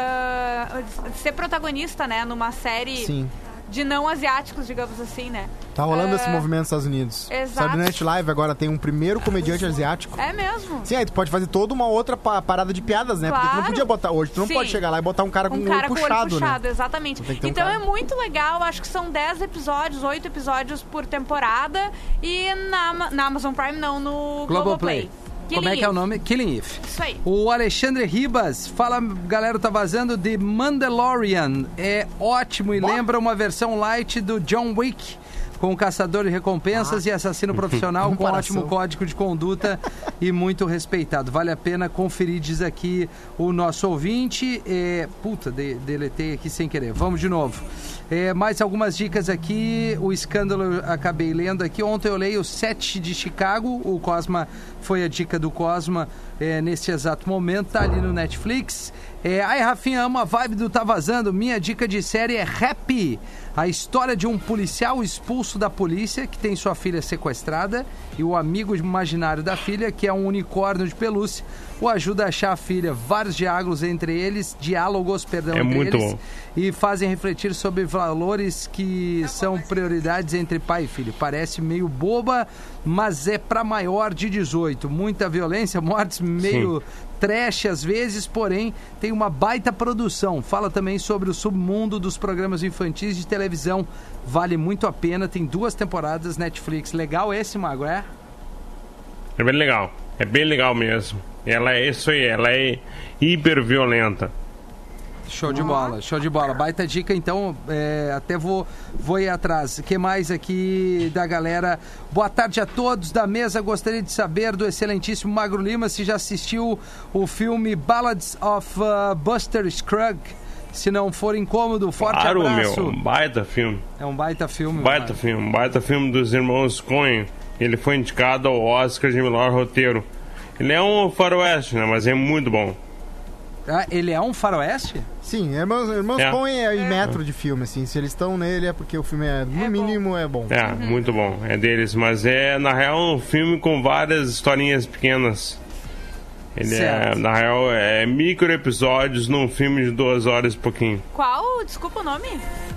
de ser protagonista, né, numa série Sim. De não asiáticos, digamos assim, né? Tá rolando É, esse movimento nos Estados Unidos. Exato. Saturday Night Live agora tem um primeiro comediante asiático. É mesmo. Sim, aí tu pode fazer toda uma outra pa- parada de piadas, né? Porque tu não Claro. podia botar hoje, tu não Sim. pode chegar lá e botar um cara com um o cara olho com o puxado, olho puxado, né? exatamente. Ter um Então cara. é muito legal, acho que são 10 episódios, 8 episódios por temporada. E na, na Amazon Prime, não, no Globoplay. Globoplay. Como é que é o nome? Killing. Eve. Isso aí. O Alexandre Ribas fala, galera, tá vazando de Mandalorian. É ótimo e Bom. lembra uma versão light do John Wick. Com caçador de recompensas e assassino profissional (laughs) com Comparação. ótimo código de conduta e muito respeitado. Vale a pena conferir, diz aqui o nosso ouvinte. É, puta, de, deletei aqui sem querer. Vamos de novo. É, mais algumas dicas aqui. O escândalo eu acabei lendo aqui. Ontem eu leio o 7 de Chicago. O Cosma foi a dica do Cosma é, nesse exato momento. Tá ali no Netflix. É, ai, Rafinha, ama a vibe do Tá Vazando. Minha dica de série é Happy. A história de um policial expulso da polícia que tem sua filha sequestrada e o amigo imaginário da filha, que é um unicórnio de pelúcia, o ajuda a achar a filha. Vários diálogos entre eles, diálogos, perdão, É entre muito eles, bom. e fazem refletir sobre valores que são prioridades entre pai e filho. Parece meio boba, mas é para maior de 18. Muita violência, mortes meio trash às vezes, porém tem uma baita produção. Fala também sobre o submundo dos programas infantis de televisão. Vale muito a pena. Tem duas temporadas Netflix. Legal esse, Mago, é? É bem legal. É bem legal mesmo. Ela é isso aí, ela é hiper violenta. Show de bola, show de bola. Baita dica, então, é, até vou, vou ir atrás. O que mais aqui da galera? Boa tarde a todos da mesa. Gostaria de saber do excelentíssimo Magro Lima se já assistiu o filme Ballads of uh, Buster Scruggs. Se não for incômodo, forte Claro, abraço. meu, baita filme. É um baita filme. Baita Magro. filme, baita filme dos irmãos Coen. Ele foi indicado ao Oscar de melhor roteiro. Ele é um faroeste, né? Mas é muito bom. Ah, ele é um faroeste? Sim, Irmãos, Irmãos É. Coen é em metro de filme, assim. Se eles estão nele é porque o filme é, no É bom. mínimo, é bom. É, muito bom. É deles, mas é, na real, um filme com várias historinhas pequenas. Ele Certo. é, na real, é micro episódios num filme de duas horas e pouquinho. Qual? Desculpa o nome?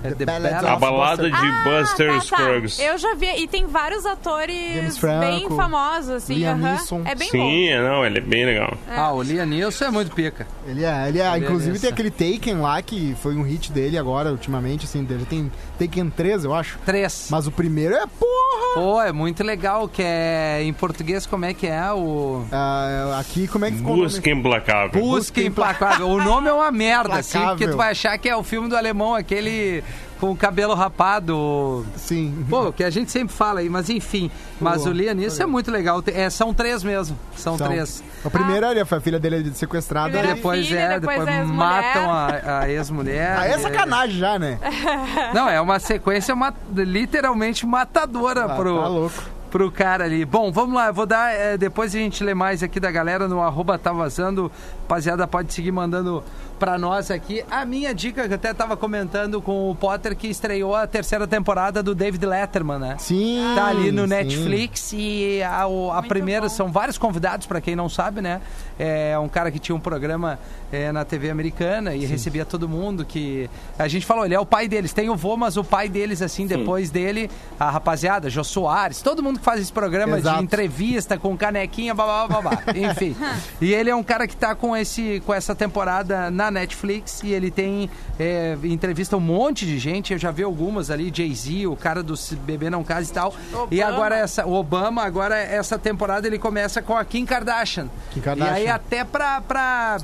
É The Ballad A balada de Ah, Buster tá, tá. Scruggs. Eu já vi. E tem vários atores James bem Franco, famosos, assim. Liam aham. Neeson. É bem Sim, é, não, ele é bem legal. Ah, o Liam Neeson é muito pica. Ele é, ele é. Inclusive Beleza. tem aquele Taken lá, que foi um hit dele agora, ultimamente, assim, dele tem Taken 3, eu acho. Três. Mas o primeiro é porra! Pô, é muito legal, que é... Em português, como é que é o... Ah, aqui, como é que ficou nome? Busca implacável. Busca Implacável. O nome é uma merda, assim, porque tu vai achar que é o filme do alemão, aquele com o cabelo rapado. Sim. Pô, que a gente sempre fala aí, mas enfim. Mas Pô, o Liam Neeson é muito legal. É, são três mesmo. São, São- três. A primeira, ali, a filha dele é sequestrada. Primeira Depois filha, é, depois depois, a ex-mulher. matam a, a ex-mulher. Ah, é sacanagem já, né? (laughs) (laughs) Não, é uma sequência ma- literalmente matadora Ah, pro, tá louco. Pro cara ali. Bom, vamos lá, eu vou dar. é, depois a gente lê mais aqui da galera no arroba tá vazando. Rapaziada, pode seguir mandando pra nós aqui. A minha dica, que eu até tava comentando com o Potter, que estreou a terceira temporada do David Letterman, né? Sim. Tá ali no sim. Netflix e a, a primeira bom. são vários convidados, pra quem não sabe, né? É um cara que tinha um programa é, na TV americana e recebia todo mundo que a gente falou, ele é o pai deles, tem o vô, mas o pai deles assim, depois dele, a rapaziada, Jô Soares, todo mundo que faz esse programa Exato. de entrevista com canequinha, babá, babá, (laughs) enfim. e ele é um cara que tá com esse com essa temporada na Netflix e ele tem é, entrevista um monte de gente, eu já vi algumas ali, Jay-Z, o cara do Bebê Não Casa e tal. E Obama. agora essa, o Obama, agora essa temporada ele começa com a Kim Kardashian. Kim Kardashian. E aí até pra, pra,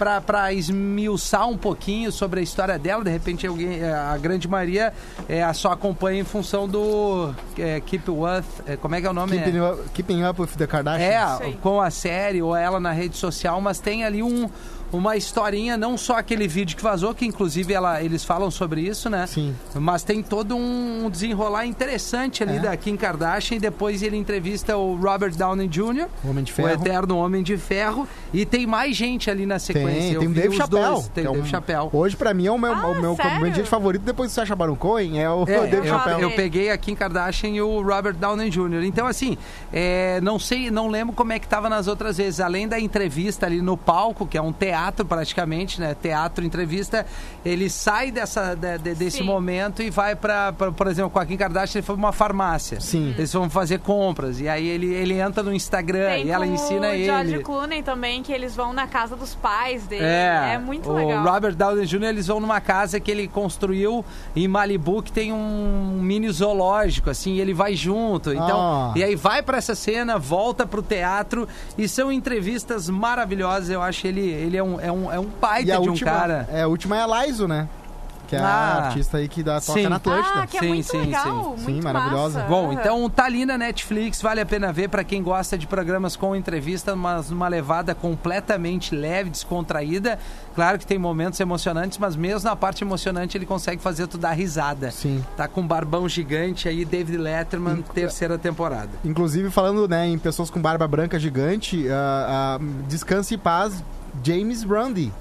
pra, pra esmiuçar um pouquinho sobre a história dela, de repente alguém, é, a grande maioria é, só acompanha em função do é, Keep With, é, como é que é o nome? Keeping, up, keeping up with the Kardashians. É, com a série ou ela na rede social, mas tem ali um, uma historinha, não só aquele vídeo que vazou, que inclusive ela, eles falam sobre isso, né? Sim. Mas tem todo um desenrolar interessante ali É. da Kim Kardashian e depois ele entrevista o Robert Downey Jr., O Homem de o eterno Homem de Ferro, e tem mais gente ali na sequência. Tem, Eu tem o Dave Chappelle. Tem é Dave um- Chappelle. Hoje, pra mim, é o meu, Ah, o meu comediante favorito depois do Sacha Baron Cohen. É o É, Dave eu, Chappelle. eu peguei a Kim Kardashian e o Robert Downey Jr. Então, assim, é, não sei, não lembro como é que tava nas outras vezes. Além da entrevista ali no palco, que é um teatro praticamente, né? Teatro, entrevista, ele sai dessa, de- de- desse Sim. momento e vai pra, pra, por exemplo, com a Kim Kardashian, ele foi pra uma farmácia. Sim. Eles vão fazer compras. E aí ele, ele entra no Instagram Tem e ela ensina o George ele. Clooney também, que eles vão na casa dos pais dele. É, É, muito o legal. Robert Downey Jr. eles vão numa casa que ele construiu em Malibu que tem um mini zoológico, assim, e ele vai junto. Então, Ah. e aí vai pra essa cena, volta pro teatro e são entrevistas maravilhosas. Eu acho ele ele é um é um, é um E baita a de um última, cara. é, a última é a Laiso, né? Que é Ah. a artista aí que dá, toca Sim. na Atlântida. Ah, que é Sim, muito sim, legal. sim. Muito Sim, maravilhosa. massa. Bom, então tá ali na Netflix, vale a pena ver pra quem gosta de programas com entrevista, mas numa levada completamente leve, descontraída. Claro que tem momentos emocionantes, mas mesmo na parte emocionante ele consegue fazer tu dar risada. Sim. Tá com um barbão gigante aí, David Letterman, terceira temporada. Inclusive, falando né, em pessoas com barba branca gigante, ah, ah, descanse em paz, James Randi.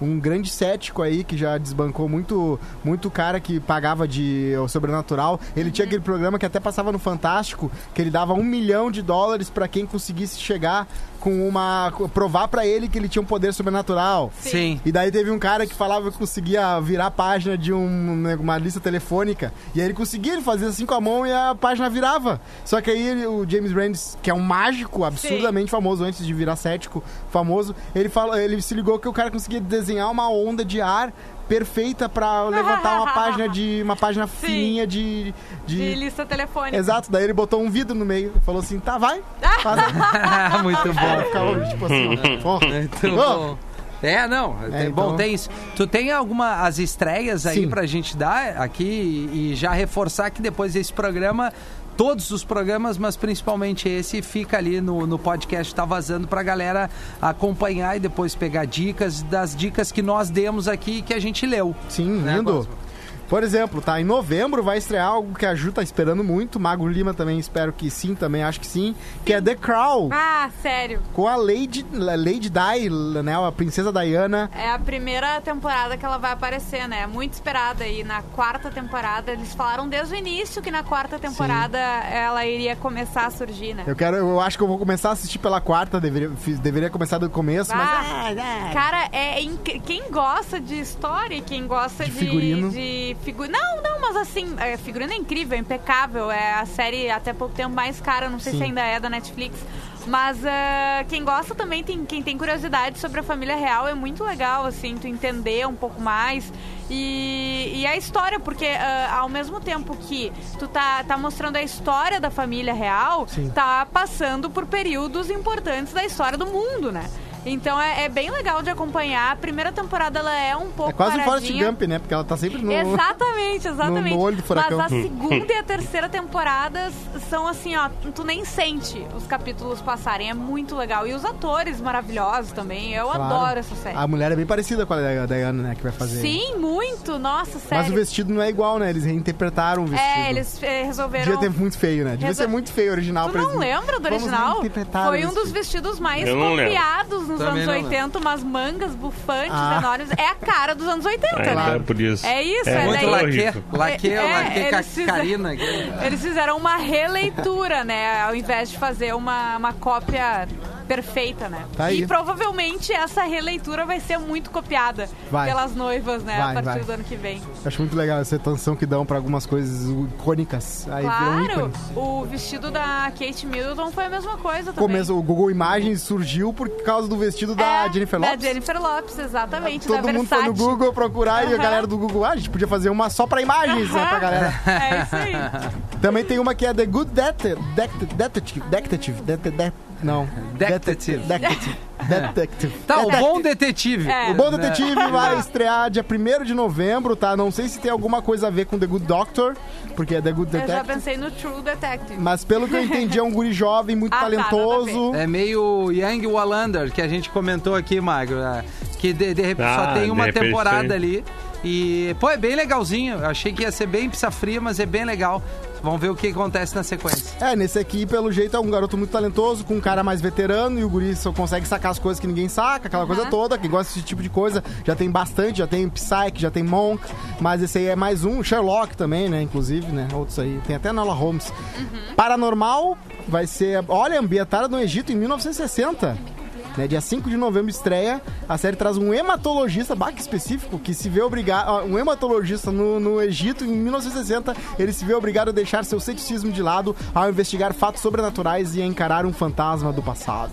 Um grande cético aí que já desbancou muito, muito cara que pagava de o sobrenatural. Ele tinha aquele programa que até passava no Fantástico, que ele dava um milhão de dólares pra quem conseguisse chegar com uma. provar pra ele que ele tinha um poder sobrenatural. Sim. E daí teve um cara que falava que conseguia virar a página de um- né, uma lista telefônica. E aí ele conseguia, ele fazia assim com a mão e a página virava. Só que aí ele- o James Randi, que é um mágico absurdamente famoso antes de virar cético famoso, ele, fala, ele se ligou que o cara conseguia desenhar uma onda de ar perfeita pra (laughs) levantar uma página de uma página fininha de, de... De lista telefônica. Exato, daí ele botou um vidro no meio, falou assim: "Tá, vai". Faz. (laughs) Muito bom. Ficava tipo assim, ó. Muito Ô, bom. É, não. É, tem- Bom, então- tem isso. Tu tem alguma as estreias aí Sim. pra gente dar aqui e, e já reforçar que depois desse programa, todos os programas, mas principalmente esse, fica ali no, no podcast Tá Vazando pra galera acompanhar e depois pegar dicas das dicas que nós demos aqui e que a gente leu. Sim, Né, lindo. Cosmo? Por exemplo, tá? Em novembro vai estrear algo que a Ju tá esperando muito. Mago Lima também espero que sim, também acho que sim. Que é The Crown. Ah, sério. Com a Lady, Lady Di, né? A princesa Diana. É a primeira temporada que ela vai aparecer, né? Muito esperada aí na quarta temporada. Eles falaram desde o início que na quarta temporada ela iria começar a surgir, né? Eu quero, eu acho que eu vou começar a assistir pela quarta, deveria, deveria começar do começo, mas. Ah, ah. Cara, é inc- quem gosta de história, e quem gosta De de figurino. de Não, não, mas assim, é, figurino é incrível, impecável. É a série até pouco tempo mais cara, não sei Sim. se ainda é da Netflix. Mas ah, quem gosta também, tem, quem tem curiosidade sobre a família real, é muito legal, assim, tu entender um pouco mais. E, e a história, porque ah, ao mesmo tempo que tu tá, tá mostrando a história da família real, Sim. tá passando por períodos importantes da história do mundo, né? Então é, é bem legal de acompanhar. A primeira temporada ela é um pouco É quase o Forrest paradinha. Gump, né? Porque ela tá sempre no. Exatamente, exatamente. no- no olho do furacão. Mas a segunda e a terceira temporadas são assim, ó, tu nem sente os capítulos passarem. É muito legal. E os atores maravilhosos também. Eu Claro. adoro essa série. A mulher é bem parecida com a da- Diana, né? Que vai fazer. Sim, muito. Nossa, sério. Mas o vestido não é igual, né? Eles reinterpretaram o vestido. É, eles eh, resolveram. Devia ter muito feio, né? Devia Resol- ser muito feio o original Tu não eles- lembra do Vamos original? Foi um dos vestido. vestidos mais copiados nos Também anos não 80, umas mangas bufantes Ah. enormes. É a cara dos anos 80, Ah, né? é por isso. É isso, é Muito daí- laque, horrível. laque, É, laque eles fizeram- aqui. Eles fizeram uma releitura, né? Ao invés de fazer uma, uma cópia perfeita, né? Tá. E provavelmente essa releitura vai ser muito copiada Vai. pelas noivas, né? Vai, a partir vai. do ano que vem. Acho muito legal essa atenção que dão pra algumas coisas icônicas. Aí claro, o vestido da Kate Middleton foi a mesma coisa também. Começo, o Google Imagens surgiu por causa do vestido da É, Jennifer Lopes. Da Jennifer Lopes, exatamente. Todo da mundo foi no Versace. Google procurar e a galera do Google, ah, a gente podia fazer uma só pra imagens, né, pra galera. (laughs) É isso aí. Também tem uma que é The Good Det- Det- Detective. Detective. Det- det- não. Detective. Detective. (laughs) Detective. Tá, o Detective. bom detetive. É. O Bom Né? Detetive (laughs) vai estrear dia 1 de novembro, tá? Não sei se tem alguma coisa a ver com The Good Doctor, porque é The Good Eu já Detective. pensei no True Detective. Mas pelo que eu entendi, é um guri jovem, muito (laughs) Ah, tá, talentoso. É meio Young Wallander, que a gente comentou aqui, Magro. né? Que de, de repente Ah, só tem uma temporada tem. ali. E, pô, é bem legalzinho. Eu achei que ia ser bem pizza fria, mas é bem legal. Vamos ver o que acontece na sequência. É, nesse aqui, pelo jeito, é um garoto muito talentoso, com um cara mais veterano, e o guri só consegue sacar as coisas que ninguém saca, aquela coisa toda, que gosta desse tipo de coisa. Já tem bastante, já tem Psyche, já tem Monk, mas esse aí é mais um, Sherlock também, né, inclusive, né, outros aí. Tem até Nola Holmes. Paranormal vai ser, olha, ambientada no Egito em 1960. Né, dia 5 de novembro estreia. A série traz um hematologista, bah, que específico, que se vê obrigado. Um hematologista no, no Egito em 1960. Ele se vê obrigado a deixar seu ceticismo de lado ao investigar fatos sobrenaturais e a encarar um fantasma do passado.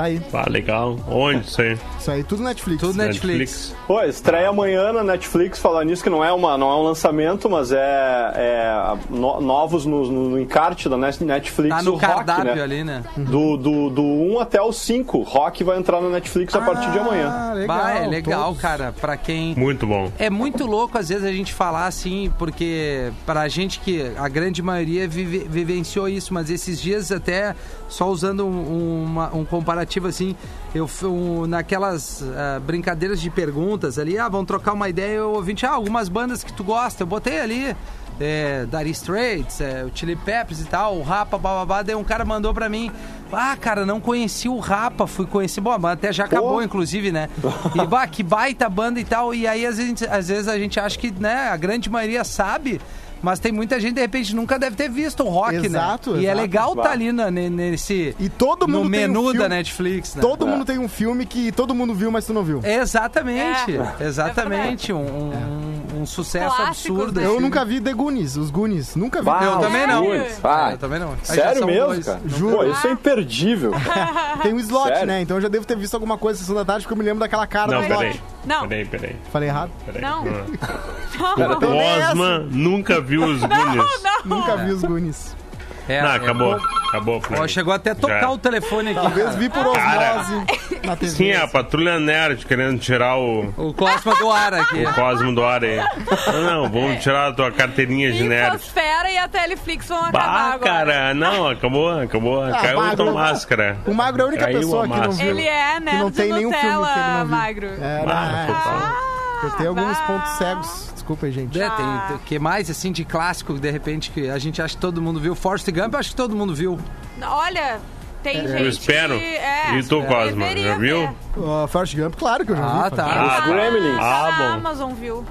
Tá aí. Ah, legal. Onde isso aí? Isso aí, tudo Netflix. Tudo Netflix. Pô, estreia amanhã na Netflix, falar nisso que não é, uma, não é um lançamento, mas é, é no- novos no, no encarte da Net- Netflix. Tá no o rock, cardápio né? ali, né? Do, do, do 1 até o 5. Rock vai entrar na Netflix a partir de amanhã. Ah, legal. Bah, é legal, todos. cara. Pra quem. Muito bom. É muito louco, às vezes, a gente falar assim, porque pra gente que a grande maioria vive- vivenciou isso, mas esses dias até, só usando um, uma- um comparativo assim, eu fui um- naquelas ah, brincadeiras de perguntas ali, ah, vamos trocar uma ideia, eu ouvi, ah, algumas bandas que tu gosta, eu botei ali, é, Dire Straits, é, o Chili Peppers e tal, o Rapa, bababá, daí um cara mandou pra mim, ah, cara, não conheci o Rapa, fui conhecer, bom, até já acabou, inclusive, né? E, bah, que baita banda e tal, e aí às vezes, às vezes a gente acha que, né, a grande maioria sabe, mas tem muita gente, de repente, nunca deve ter visto o rock, Exato, né? E é exato. legal estar Claro. ali na- ne- nesse... E todo no mundo um menu filme- da Netflix, né? Todo mundo tem um filme que todo mundo viu, mas tu não viu. Exatamente, É, exatamente. um, um- um sucesso Clássicos, absurdo. Eu assim. nunca vi The Goonies, os Goonies. Nunca vi. Bah, Eu também não. ah, Eu também não. Aí Sério mesmo, dois. cara? Juro. Pô, isso é imperdível. (laughs) Tem um slot, Sério? né? Então eu já devo ter visto alguma coisa na sessão da tarde, porque eu me lembro daquela cara Não, do slot. peraí. Não. Peraí, peraí. Falei errado? (laughs) peraí. Não. Ah. O Osman nunca viu os Goonies. Nunca vi os Goonies. É, Não, é. acabou. Acabou, Ó, Flávio. chegou até a tocar Já. o telefone aqui. Talvez vi por Cara. osmose na TV. Sim, é a Patrulha Nerd querendo tirar o, O Cosma do ar aqui. o Cosmo do ar aí. Não, não, vamos tirar a tua carteirinha de nerd. Infosfera e a Teleflix vão acabar Bah, agora. cara, não, acabou, acabou. Caiu Magro. a tua máscara. O Magro é a única Caiu pessoa a que não máscara. viu. Ele é nerd não tem nenhum filme que ele Nutella, não viu. magro. É, Ah, não, é. total. Eu tenho alguns pontos cegos. Desculpa aí, gente. É, Ah. tem o que mais assim de clássico, de repente, que a gente acha que todo mundo viu. Forrest Gump, eu acho que todo mundo viu. Olha, tem gente Eu espero. que... É, E tu, Cosma, já viu? Uh, Forrest Gump, claro que eu já Ah, vi. tá. Quem Ah, tá Gremlins. Ah, bom. Amazon viu.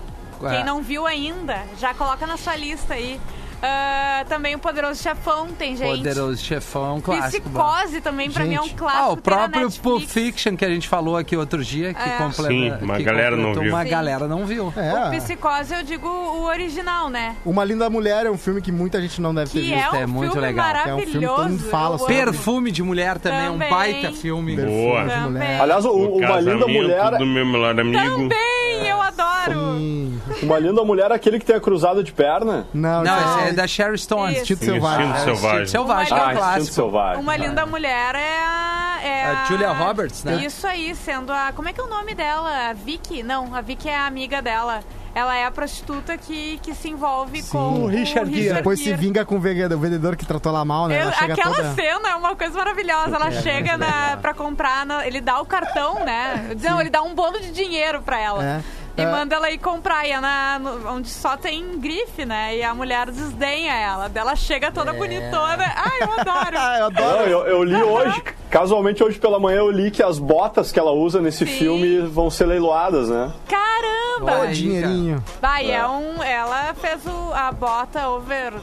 É. Quem não viu ainda, já coloca na sua lista aí. Ah, também o Poderoso Chefão tem gente. Poderoso Chefão, clássico. bom. Psicose também, pra mim, é um clássico. Ah, o próprio. Pulp Fiction que a gente falou aqui outro dia, que É. completa. Sim, uma que galera não viu. Uma Sim. galera não viu. É. Psicose, eu digo o original, né? Uma Linda Mulher é um filme que muita gente não deve ter Que visto. é um é muito filme legal. É um filme que todo maravilhoso. mundo fala sobre. Perfume de Mulher também, é um Também. baita filme. Boa. de mulher. Também. Aliás, o- O uma linda mulher. do meu melhor amigo. Também, eu adoro. Sim. Uma linda mulher é aquele que tem a cruzada de perna. Não, Não, esse é da Sherry Stone. Isso. Instinto Selvagem. Instinto É, Selvagem. Instinto Selvagem, é um clássico. selvagem. Uma linda mulher é a. É A Julia Roberts, né? Isso aí, sendo a. Como é que é o nome dela? A Vicky? Não, a Vicky é a amiga dela. Ela é a prostituta que, que se envolve com O Richard Gere. Depois se vinga com o vendedor, o vendedor que tratou ela mal, né? Eu- Ela chega aquela toda... cena é uma coisa maravilhosa. Ela chega na, pra comprar, na- ele dá o cartão, né? (laughs) Não, ele dá um bolo de dinheiro pra ela. É. E É. manda ela ir comprar, e é na, no- onde só tem grife, né? E a mulher desdenha ela. Daí Ela chega toda bonitona. Ai, eu adoro. Ah, (laughs) eu Não, adoro. eu, eu li hoje, casualmente hoje pela manhã, eu li que as botas que ela usa nesse Sim. filme vão ser leiloadas, né? Caramba! Ô, dinheirinho. Vai, é um, ela fez o- a bota over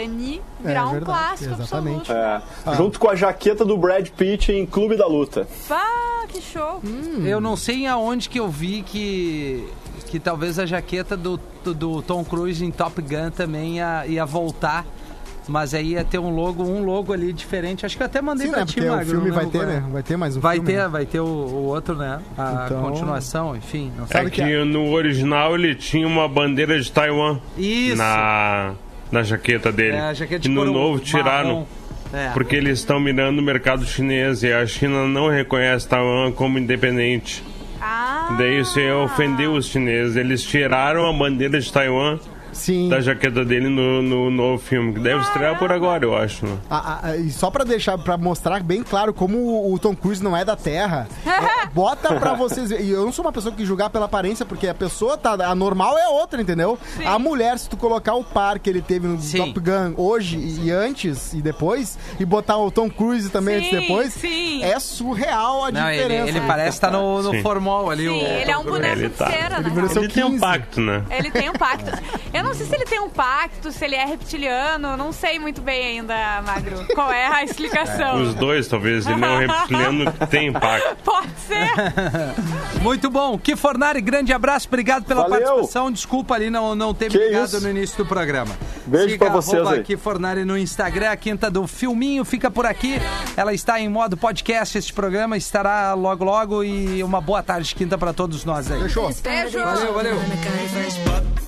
Denis virar É, um verdade, clássico exatamente. absoluto. É, Junto com a jaqueta do Brad Pitt em Clube da Luta. Ah, que show! Eu não sei aonde que eu vi que que talvez a jaqueta do, do, do Tom Cruise em Top Gun também ia, ia voltar. Mas aí ia ter um logo, um logo ali diferente. Acho que eu até mandei Sim, pra né? ti, Porque o Magro, filme não vai ter, é. né? Vai ter mais um Vai filme. ter, né? vai ter o, o outro, né? A Então- continuação, enfim. Não É sabe que que no original ele tinha uma bandeira de Taiwan Isso. na, na jaqueta dele. É, a jaqueta de e no couro novo tiraram. É. Porque eles estão mirando o mercado chinês e a China não reconhece Taiwan como independente. Ah! Daí isso ia ofender os chineses. Eles tiraram a bandeira de Taiwan Sim. da jaqueta dele no, no novo filme, que deve estrear por agora, eu acho. né? Ah, ah, e só pra deixar, pra mostrar bem claro como o, Tom Cruise não é da Terra, é, (laughs) bota pra vocês. E eu não sou uma pessoa que julgar pela aparência, porque a pessoa tá. A normal é outra, entendeu? Sim. A mulher, se tu colocar o par que ele teve no Sim. Top Gun hoje e antes e depois, e botar o Tom Cruise também Sim, antes e depois, sim. é surreal a Não, ele, diferença. ele parece estar no, no Sim. formol ali. Sim, o, ele é um boneco Ele de tá. cera, Ele né? seu Ele tem um 15. pacto, né? Ele tem um pacto. (laughs) Eu não sei se ele tem um pacto, se ele é reptiliano, não sei muito bem ainda, Magro. Qual é a explicação? Os dois, talvez. Ele é um reptiliano que tem impacto. (laughs) Pode ser. (laughs) Muito bom. Que Fornari, grande abraço. Obrigado pela Valeu. participação. Desculpa ali não, não ter Que me ligado isso. no início do programa. Beijo Siga pra vocês arroba aí. Que Fornari no Instagram. A quinta do Filminho fica por aqui. Ela está em modo podcast. Este programa estará logo, logo. E uma boa tarde de quinta para todos nós aí. Fechou. Beijo. Valeu, valeu.